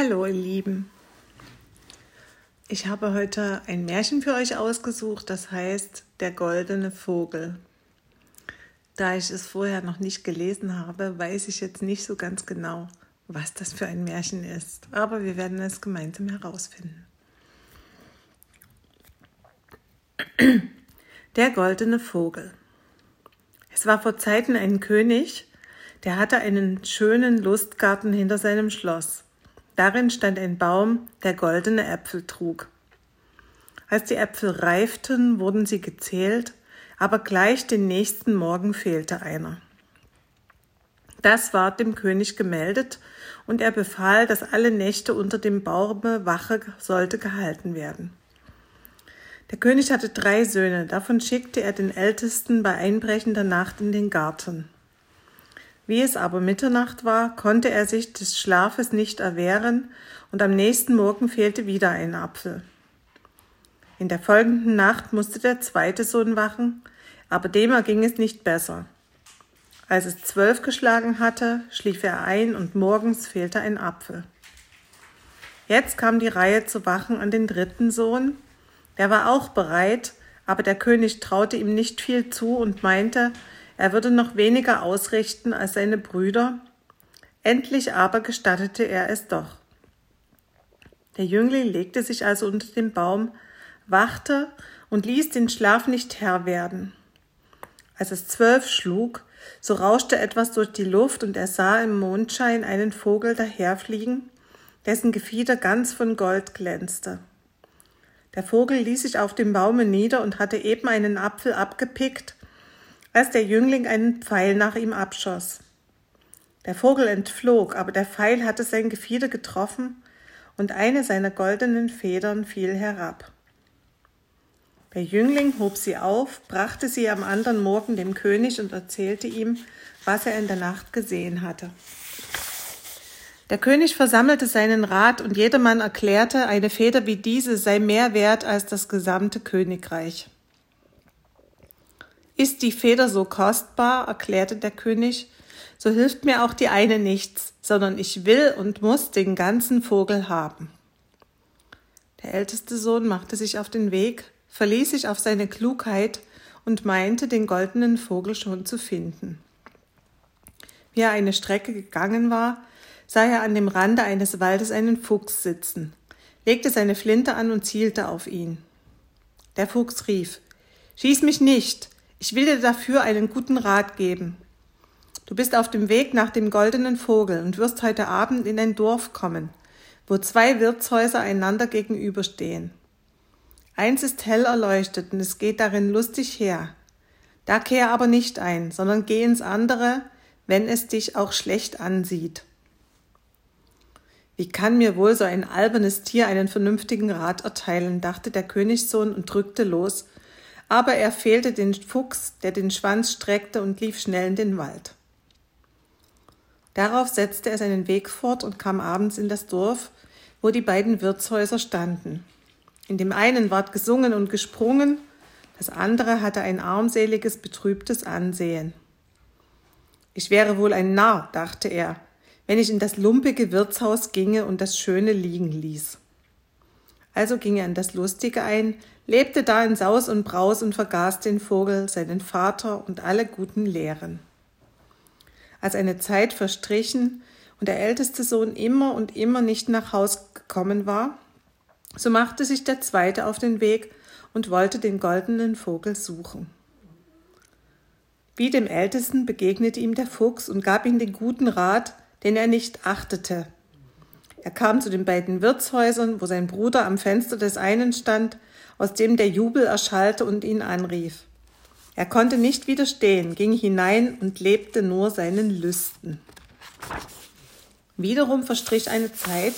Hallo ihr Lieben. Ich habe heute ein Märchen für euch ausgesucht, das heißt Der goldene Vogel. Da ich es vorher noch nicht gelesen habe, weiß ich jetzt nicht so ganz genau, was das für ein Märchen ist, aber wir werden es gemeinsam herausfinden. Der goldene Vogel. Es war vor Zeiten ein König, der hatte einen schönen Lustgarten hinter seinem Schloss. Darin stand ein Baum, der goldene Äpfel trug. Als die Äpfel reiften, wurden sie gezählt, aber gleich den nächsten Morgen fehlte einer. Das ward dem König gemeldet, und er befahl, dass alle Nächte unter dem Baume Wache sollte gehalten werden. Der König hatte drei Söhne, davon schickte er den ältesten bei einbrechender Nacht in den Garten. Wie es aber Mitternacht war, konnte er sich des Schlafes nicht erwehren, und am nächsten Morgen fehlte wieder ein Apfel. In der folgenden Nacht musste der zweite Sohn wachen, aber dem erging es nicht besser. Als es zwölf geschlagen hatte, schlief er ein und morgens fehlte ein Apfel. Jetzt kam die Reihe zu wachen an den dritten Sohn. Der war auch bereit, aber der König traute ihm nicht viel zu und meinte, er würde noch weniger ausrichten als seine Brüder, endlich aber gestattete er es doch. Der Jüngling legte sich also unter den Baum, wachte und ließ den Schlaf nicht Herr werden. Als es zwölf schlug, so rauschte etwas durch die Luft und er sah im Mondschein einen Vogel daherfliegen, dessen Gefieder ganz von Gold glänzte. Der Vogel ließ sich auf dem Baume nieder und hatte eben einen Apfel abgepickt, als der Jüngling einen Pfeil nach ihm abschoss. Der Vogel entflog, aber der Pfeil hatte sein Gefieder getroffen und eine seiner goldenen Federn fiel herab. Der Jüngling hob sie auf, brachte sie am anderen Morgen dem König und erzählte ihm, was er in der Nacht gesehen hatte. Der König versammelte seinen Rat und jedermann erklärte, eine Feder wie diese sei mehr wert als das gesamte Königreich. Ist die Feder so kostbar, erklärte der König, so hilft mir auch die eine nichts, sondern ich will und muss den ganzen Vogel haben. Der älteste Sohn machte sich auf den Weg, verließ sich auf seine Klugheit und meinte, den goldenen Vogel schon zu finden. Wie er eine Strecke gegangen war, sah er an dem Rande eines Waldes einen Fuchs sitzen, legte seine Flinte an und zielte auf ihn. Der Fuchs rief Schieß mich nicht, ich will dir dafür einen guten Rat geben. Du bist auf dem Weg nach dem goldenen Vogel und wirst heute Abend in ein Dorf kommen, wo zwei Wirtshäuser einander gegenüberstehen. Eins ist hell erleuchtet und es geht darin lustig her. Da kehr aber nicht ein, sondern geh ins andere, wenn es dich auch schlecht ansieht. Wie kann mir wohl so ein albernes Tier einen vernünftigen Rat erteilen, dachte der Königssohn und drückte los aber er fehlte den Fuchs, der den Schwanz streckte und lief schnell in den Wald. Darauf setzte er seinen Weg fort und kam abends in das Dorf, wo die beiden Wirtshäuser standen. In dem einen ward gesungen und gesprungen, das andere hatte ein armseliges, betrübtes Ansehen. Ich wäre wohl ein Narr, dachte er, wenn ich in das lumpige Wirtshaus ginge und das Schöne liegen ließ. Also ging er in das Lustige ein, lebte da in Saus und Braus und vergaß den Vogel, seinen Vater und alle guten Lehren. Als eine Zeit verstrichen und der älteste Sohn immer und immer nicht nach Haus gekommen war, so machte sich der zweite auf den Weg und wollte den goldenen Vogel suchen. Wie dem Ältesten begegnete ihm der Fuchs und gab ihm den guten Rat, den er nicht achtete. Er kam zu den beiden Wirtshäusern, wo sein Bruder am Fenster des einen stand aus dem der Jubel erschallte und ihn anrief. Er konnte nicht widerstehen, ging hinein und lebte nur seinen Lüsten. Wiederum verstrich eine Zeit,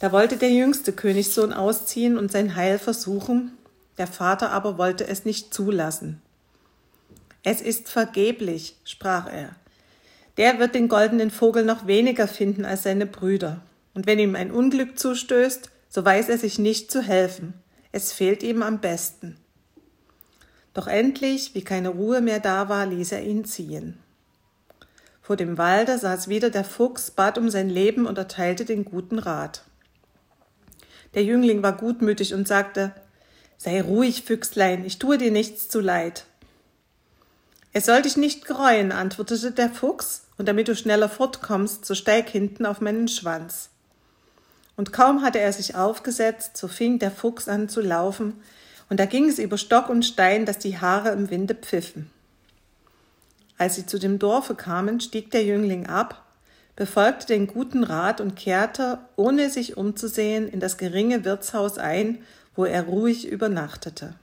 da wollte der jüngste Königssohn ausziehen und sein Heil versuchen, der Vater aber wollte es nicht zulassen. Es ist vergeblich, sprach er. Der wird den goldenen Vogel noch weniger finden als seine Brüder. Und wenn ihm ein Unglück zustößt, so weiß er sich nicht zu helfen. Es fehlt ihm am besten. Doch endlich, wie keine Ruhe mehr da war, ließ er ihn ziehen. Vor dem Walde saß wieder der Fuchs, bat um sein Leben und erteilte den guten Rat. Der Jüngling war gutmütig und sagte, Sei ruhig, Füchslein, ich tue dir nichts zu leid. Es soll dich nicht gereuen, antwortete der Fuchs, und damit du schneller fortkommst, so steig hinten auf meinen Schwanz. Und kaum hatte er sich aufgesetzt, so fing der Fuchs an zu laufen, und da ging es über Stock und Stein, dass die Haare im Winde pfiffen. Als sie zu dem Dorfe kamen, stieg der Jüngling ab, befolgte den guten Rat und kehrte, ohne sich umzusehen, in das geringe Wirtshaus ein, wo er ruhig übernachtete.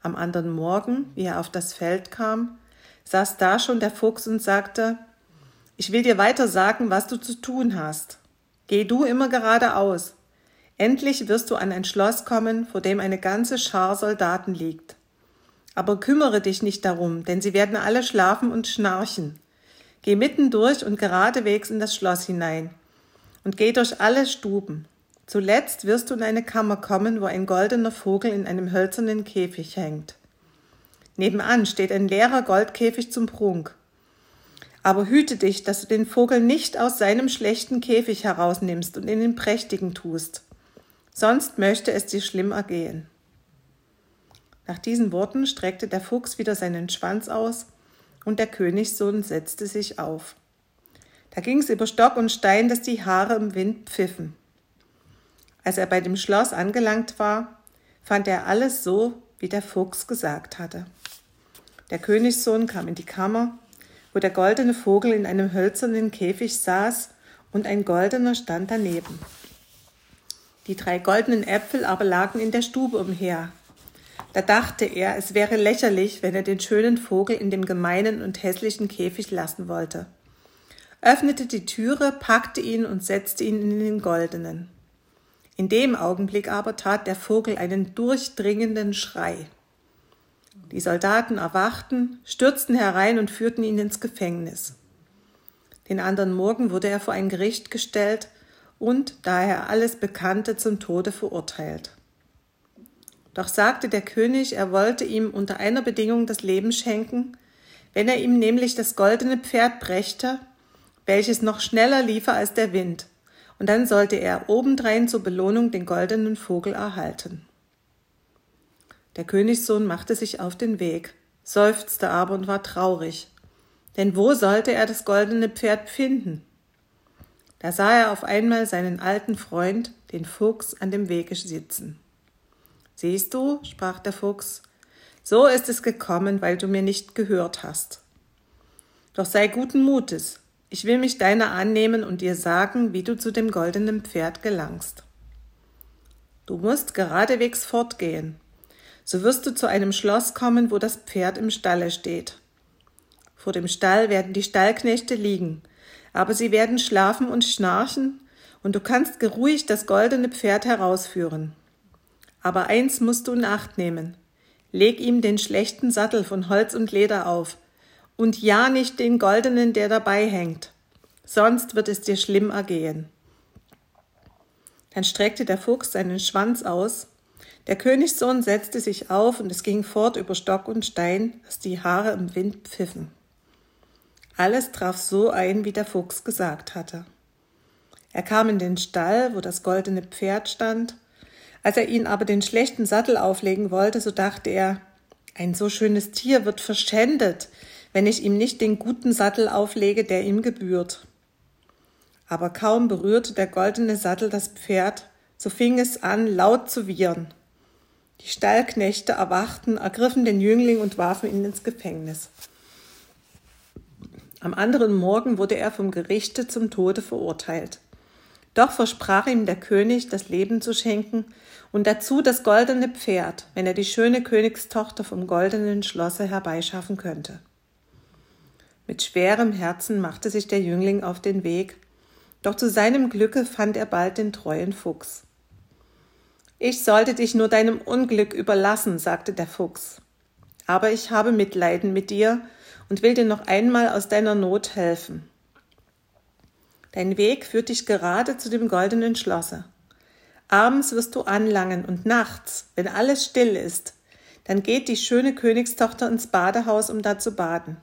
Am anderen Morgen, wie er auf das Feld kam, saß da schon der Fuchs und sagte, ich will dir weiter sagen, was du zu tun hast. Geh du immer geradeaus. Endlich wirst du an ein Schloss kommen, vor dem eine ganze Schar Soldaten liegt. Aber kümmere dich nicht darum, denn sie werden alle schlafen und schnarchen. Geh mitten durch und geradewegs in das Schloss hinein. Und geh durch alle Stuben. Zuletzt wirst du in eine Kammer kommen, wo ein goldener Vogel in einem hölzernen Käfig hängt. Nebenan steht ein leerer Goldkäfig zum Prunk. Aber hüte dich, dass du den Vogel nicht aus seinem schlechten Käfig herausnimmst und in den prächtigen tust. Sonst möchte es dir schlimm ergehen. Nach diesen Worten streckte der Fuchs wieder seinen Schwanz aus, und der Königssohn setzte sich auf. Da ging es über Stock und Stein, dass die Haare im Wind pfiffen. Als er bei dem Schloss angelangt war, fand er alles so, wie der Fuchs gesagt hatte. Der Königssohn kam in die Kammer, wo der goldene Vogel in einem hölzernen Käfig saß und ein goldener stand daneben. Die drei goldenen Äpfel aber lagen in der Stube umher. Da dachte er, es wäre lächerlich, wenn er den schönen Vogel in dem gemeinen und hässlichen Käfig lassen wollte, öffnete die Türe, packte ihn und setzte ihn in den goldenen. In dem Augenblick aber tat der Vogel einen durchdringenden Schrei. Die Soldaten erwachten, stürzten herein und führten ihn ins Gefängnis. Den anderen Morgen wurde er vor ein Gericht gestellt und, da er alles bekannte, zum Tode verurteilt. Doch sagte der König, er wollte ihm unter einer Bedingung das Leben schenken, wenn er ihm nämlich das goldene Pferd brächte, welches noch schneller liefe als der Wind, und dann sollte er obendrein zur Belohnung den goldenen Vogel erhalten. Der Königssohn machte sich auf den Weg, seufzte aber und war traurig, denn wo sollte er das goldene Pferd finden? Da sah er auf einmal seinen alten Freund, den Fuchs, an dem Wege sitzen. Siehst du, sprach der Fuchs, so ist es gekommen, weil du mir nicht gehört hast. Doch sei guten Mutes, ich will mich deiner annehmen und dir sagen, wie du zu dem goldenen Pferd gelangst. Du musst geradewegs fortgehen, so wirst du zu einem Schloss kommen, wo das Pferd im Stalle steht. Vor dem Stall werden die Stallknechte liegen, aber sie werden schlafen und schnarchen, und du kannst geruhig das goldene Pferd herausführen. Aber eins musst du in Acht nehmen. Leg ihm den schlechten Sattel von Holz und Leder auf, und ja nicht den goldenen, der dabei hängt, sonst wird es dir schlimm ergehen. Dann streckte der Fuchs seinen Schwanz aus, der Königssohn setzte sich auf, und es ging fort über Stock und Stein, dass die Haare im Wind pfiffen. Alles traf so ein, wie der Fuchs gesagt hatte. Er kam in den Stall, wo das goldene Pferd stand. Als er ihn aber den schlechten Sattel auflegen wollte, so dachte er, ein so schönes Tier wird verschändet, wenn ich ihm nicht den guten Sattel auflege, der ihm gebührt. Aber kaum berührte der goldene Sattel das Pferd, so fing es an, laut zu wiehern. Die Stallknechte erwachten, ergriffen den Jüngling und warfen ihn ins Gefängnis. Am anderen Morgen wurde er vom Gerichte zum Tode verurteilt. Doch versprach ihm der König, das Leben zu schenken und dazu das goldene Pferd, wenn er die schöne Königstochter vom goldenen Schlosse herbeischaffen könnte. Mit schwerem Herzen machte sich der Jüngling auf den Weg, doch zu seinem Glücke fand er bald den treuen Fuchs. Ich sollte dich nur deinem Unglück überlassen, sagte der Fuchs. Aber ich habe Mitleiden mit dir und will dir noch einmal aus deiner Not helfen. Dein Weg führt dich gerade zu dem goldenen Schlosse. Abends wirst du anlangen und nachts, wenn alles still ist, dann geht die schöne Königstochter ins Badehaus, um da zu baden.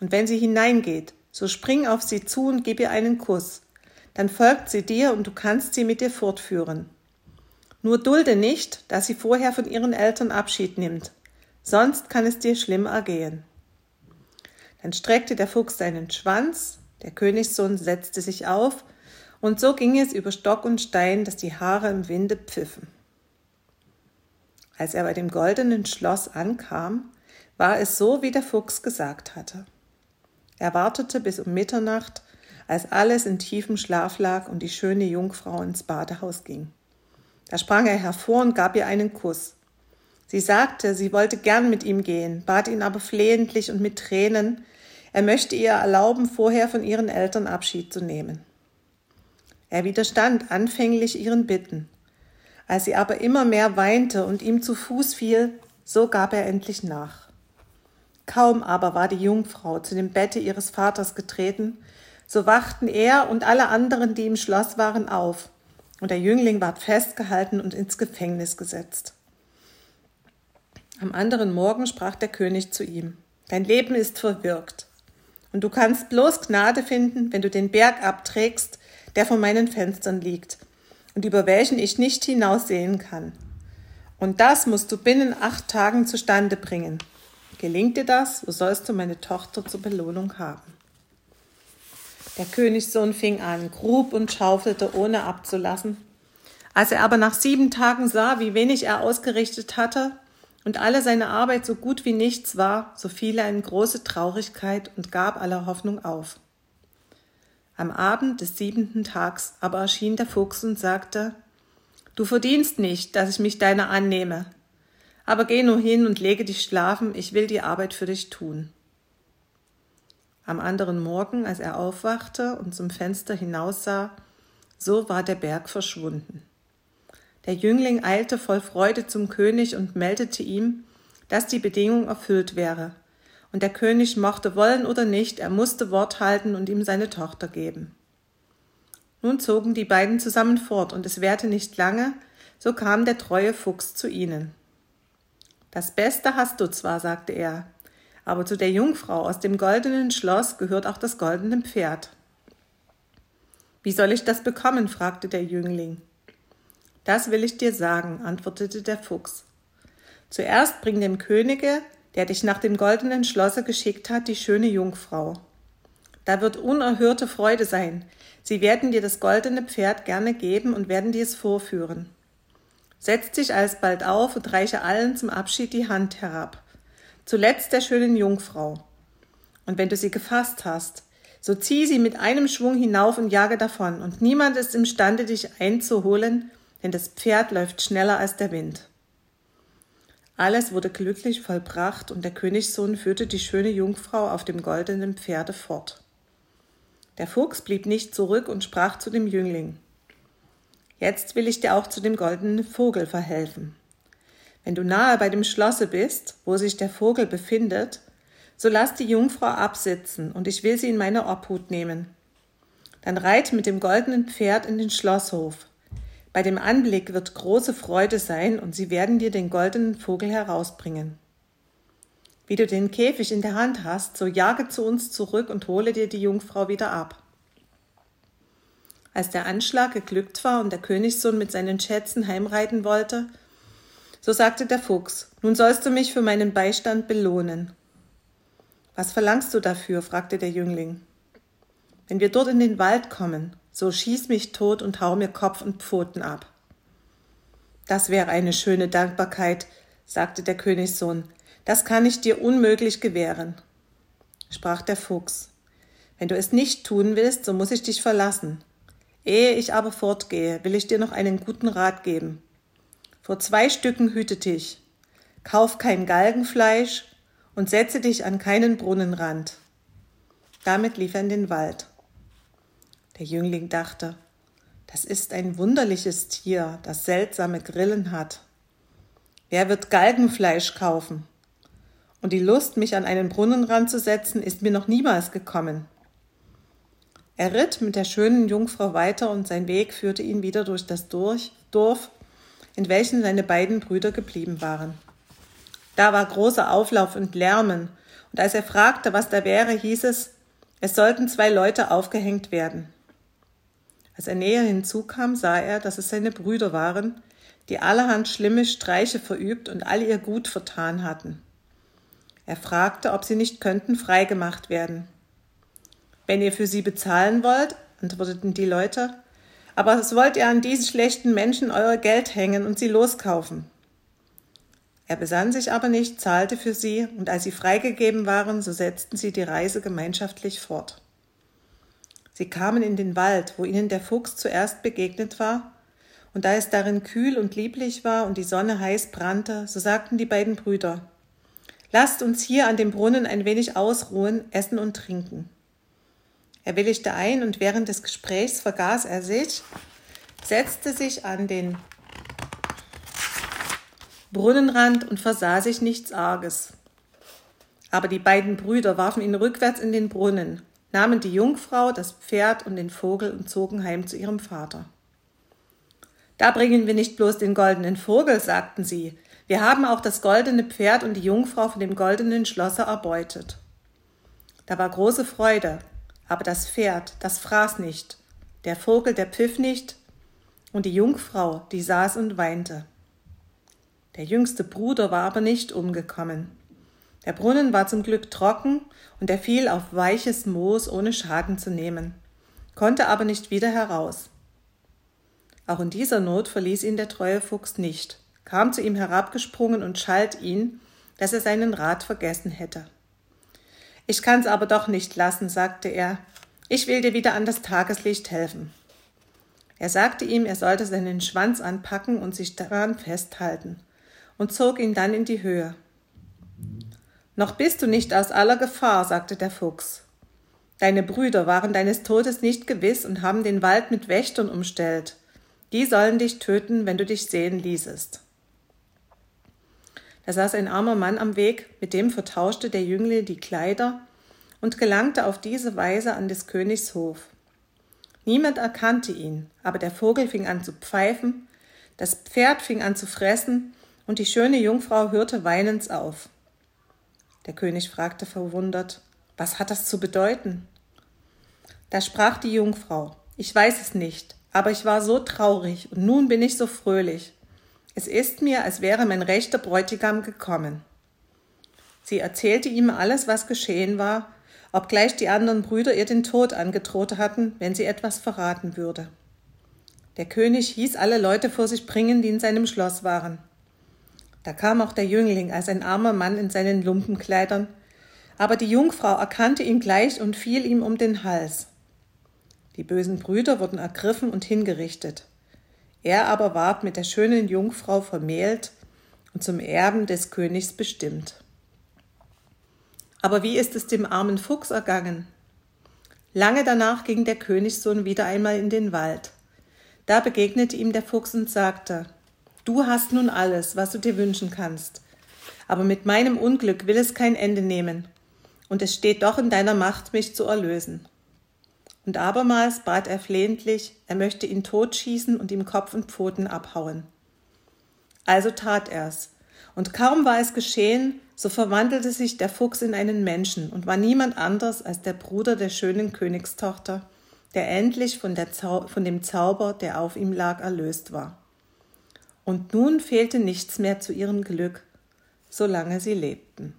Und wenn sie hineingeht, so spring auf sie zu und gib ihr einen Kuss. Dann folgt sie dir und du kannst sie mit dir fortführen. Nur dulde nicht, dass sie vorher von ihren Eltern Abschied nimmt, sonst kann es dir schlimm ergehen. Dann streckte der Fuchs seinen Schwanz, der Königssohn setzte sich auf, und so ging es über Stock und Stein, dass die Haare im Winde pfiffen. Als er bei dem goldenen Schloss ankam, war es so, wie der Fuchs gesagt hatte. Er wartete bis um Mitternacht, als alles in tiefem Schlaf lag und die schöne Jungfrau ins Badehaus ging. Da sprang er hervor und gab ihr einen Kuss. Sie sagte, sie wollte gern mit ihm gehen, bat ihn aber flehentlich und mit Tränen, er möchte ihr erlauben, vorher von ihren Eltern Abschied zu nehmen. Er widerstand anfänglich ihren Bitten. Als sie aber immer mehr weinte und ihm zu Fuß fiel, so gab er endlich nach. Kaum aber war die Jungfrau zu dem Bette ihres Vaters getreten, so wachten er und alle anderen, die im Schloss waren, auf, und der Jüngling ward festgehalten und ins Gefängnis gesetzt. Am anderen Morgen sprach der König zu ihm, Dein Leben ist verwirkt, und du kannst bloß Gnade finden, wenn du den Berg abträgst, der vor meinen Fenstern liegt, und über welchen ich nicht hinaussehen kann. Und das musst du binnen acht Tagen zustande bringen. Gelingt dir das, so sollst du meine Tochter zur Belohnung haben. Der Königssohn fing an, grub und schaufelte, ohne abzulassen. Als er aber nach sieben Tagen sah, wie wenig er ausgerichtet hatte und alle seine Arbeit so gut wie nichts war, so fiel er in große Traurigkeit und gab aller Hoffnung auf. Am Abend des siebenten Tags aber erschien der Fuchs und sagte, Du verdienst nicht, dass ich mich deiner annehme. Aber geh nur hin und lege dich schlafen, ich will die Arbeit für dich tun. Am anderen Morgen, als er aufwachte und zum Fenster hinaussah, so war der Berg verschwunden. Der Jüngling eilte voll Freude zum König und meldete ihm, dass die Bedingung erfüllt wäre, und der König mochte wollen oder nicht, er musste Wort halten und ihm seine Tochter geben. Nun zogen die beiden zusammen fort, und es währte nicht lange, so kam der treue Fuchs zu ihnen. Das Beste hast du zwar, sagte er, aber zu der Jungfrau aus dem goldenen Schloss gehört auch das goldene Pferd. Wie soll ich das bekommen? fragte der Jüngling. Das will ich dir sagen, antwortete der Fuchs. Zuerst bring dem Könige der dich nach dem goldenen Schlosse geschickt hat, die schöne Jungfrau. Da wird unerhörte Freude sein. Sie werden dir das goldene Pferd gerne geben und werden dir es vorführen. Setz dich alsbald auf und reiche allen zum Abschied die Hand herab. Zuletzt der schönen Jungfrau. Und wenn du sie gefasst hast, so zieh sie mit einem Schwung hinauf und jage davon, und niemand ist imstande, dich einzuholen, denn das Pferd läuft schneller als der Wind. Alles wurde glücklich vollbracht, und der Königssohn führte die schöne Jungfrau auf dem goldenen Pferde fort. Der Fuchs blieb nicht zurück und sprach zu dem Jüngling Jetzt will ich dir auch zu dem goldenen Vogel verhelfen. Wenn du nahe bei dem Schlosse bist, wo sich der Vogel befindet, so lass die Jungfrau absitzen, und ich will sie in meine Obhut nehmen. Dann reit mit dem goldenen Pferd in den Schlosshof. Bei dem Anblick wird große Freude sein, und sie werden dir den goldenen Vogel herausbringen. Wie du den Käfig in der Hand hast, so jage zu uns zurück und hole dir die Jungfrau wieder ab. Als der Anschlag geglückt war und der Königssohn mit seinen Schätzen heimreiten wollte, so sagte der Fuchs, nun sollst du mich für meinen Beistand belohnen. Was verlangst du dafür? fragte der Jüngling. Wenn wir dort in den Wald kommen, so schieß mich tot und hau mir Kopf und Pfoten ab. Das wäre eine schöne Dankbarkeit, sagte der Königssohn, das kann ich dir unmöglich gewähren. Sprach der Fuchs, wenn du es nicht tun willst, so muss ich dich verlassen. Ehe ich aber fortgehe, will ich dir noch einen guten Rat geben. Vor zwei Stücken hüte dich, kauf kein Galgenfleisch und setze dich an keinen Brunnenrand. Damit lief er in den Wald. Der Jüngling dachte, das ist ein wunderliches Tier, das seltsame Grillen hat. Wer wird Galgenfleisch kaufen? Und die Lust, mich an einen Brunnenrand zu setzen, ist mir noch niemals gekommen. Er ritt mit der schönen Jungfrau weiter und sein Weg führte ihn wieder durch das Dorf, in welchem seine beiden Brüder geblieben waren. Da war großer Auflauf und Lärmen, und als er fragte, was da wäre, hieß es, es sollten zwei Leute aufgehängt werden. Als er näher hinzukam, sah er, dass es seine Brüder waren, die allerhand schlimme Streiche verübt und all ihr Gut vertan hatten. Er fragte, ob sie nicht könnten freigemacht werden. Wenn ihr für sie bezahlen wollt, antworteten die Leute, aber was wollt ihr an diesen schlechten Menschen euer Geld hängen und sie loskaufen? Er besann sich aber nicht, zahlte für sie, und als sie freigegeben waren, so setzten sie die Reise gemeinschaftlich fort. Sie kamen in den Wald, wo ihnen der Fuchs zuerst begegnet war, und da es darin kühl und lieblich war und die Sonne heiß brannte, so sagten die beiden Brüder Lasst uns hier an dem Brunnen ein wenig ausruhen, essen und trinken. Er willigte ein und während des Gesprächs vergaß er sich, setzte sich an den Brunnenrand und versah sich nichts Arges. Aber die beiden Brüder warfen ihn rückwärts in den Brunnen, nahmen die Jungfrau, das Pferd und den Vogel und zogen heim zu ihrem Vater. Da bringen wir nicht bloß den goldenen Vogel, sagten sie, wir haben auch das goldene Pferd und die Jungfrau von dem goldenen Schlosser erbeutet. Da war große Freude, aber das Pferd, das fraß nicht, der Vogel, der pfiff nicht, und die Jungfrau, die saß und weinte. Der jüngste Bruder war aber nicht umgekommen. Der Brunnen war zum Glück trocken und er fiel auf weiches Moos, ohne Schaden zu nehmen, konnte aber nicht wieder heraus. Auch in dieser Not verließ ihn der treue Fuchs nicht, kam zu ihm herabgesprungen und schalt ihn, dass er seinen Rat vergessen hätte. Ich kann's aber doch nicht lassen, sagte er. Ich will dir wieder an das Tageslicht helfen. Er sagte ihm, er sollte seinen Schwanz anpacken und sich daran festhalten, und zog ihn dann in die Höhe. Noch bist du nicht aus aller Gefahr, sagte der Fuchs. Deine Brüder waren deines Todes nicht gewiss und haben den Wald mit Wächtern umstellt. Die sollen dich töten, wenn du dich sehen ließest. Da saß ein armer Mann am Weg, mit dem vertauschte der Jüngling die Kleider und gelangte auf diese Weise an des Königs Hof. Niemand erkannte ihn, aber der Vogel fing an zu pfeifen, das Pferd fing an zu fressen, und die schöne Jungfrau hörte weinend auf. Der König fragte verwundert, was hat das zu bedeuten? Da sprach die Jungfrau, ich weiß es nicht, aber ich war so traurig und nun bin ich so fröhlich. Es ist mir, als wäre mein rechter Bräutigam gekommen. Sie erzählte ihm alles, was geschehen war, obgleich die anderen Brüder ihr den Tod angedroht hatten, wenn sie etwas verraten würde. Der König hieß alle Leute vor sich bringen, die in seinem Schloss waren. Da kam auch der Jüngling als ein armer Mann in seinen Lumpenkleidern, aber die Jungfrau erkannte ihn gleich und fiel ihm um den Hals. Die bösen Brüder wurden ergriffen und hingerichtet. Er aber ward mit der schönen Jungfrau vermählt und zum Erben des Königs bestimmt. Aber wie ist es dem armen Fuchs ergangen? Lange danach ging der Königssohn wieder einmal in den Wald. Da begegnete ihm der Fuchs und sagte, Du hast nun alles, was du dir wünschen kannst. Aber mit meinem Unglück will es kein Ende nehmen, und es steht doch in deiner Macht, mich zu erlösen. Und abermals bat er flehentlich, er möchte ihn totschießen und ihm Kopf und Pfoten abhauen. Also tat er's. Und kaum war es geschehen, so verwandelte sich der Fuchs in einen Menschen und war niemand anders als der Bruder der schönen Königstochter, der endlich von, der von dem Zauber, der auf ihm lag, erlöst war. Und nun fehlte nichts mehr zu ihrem Glück, solange sie lebten.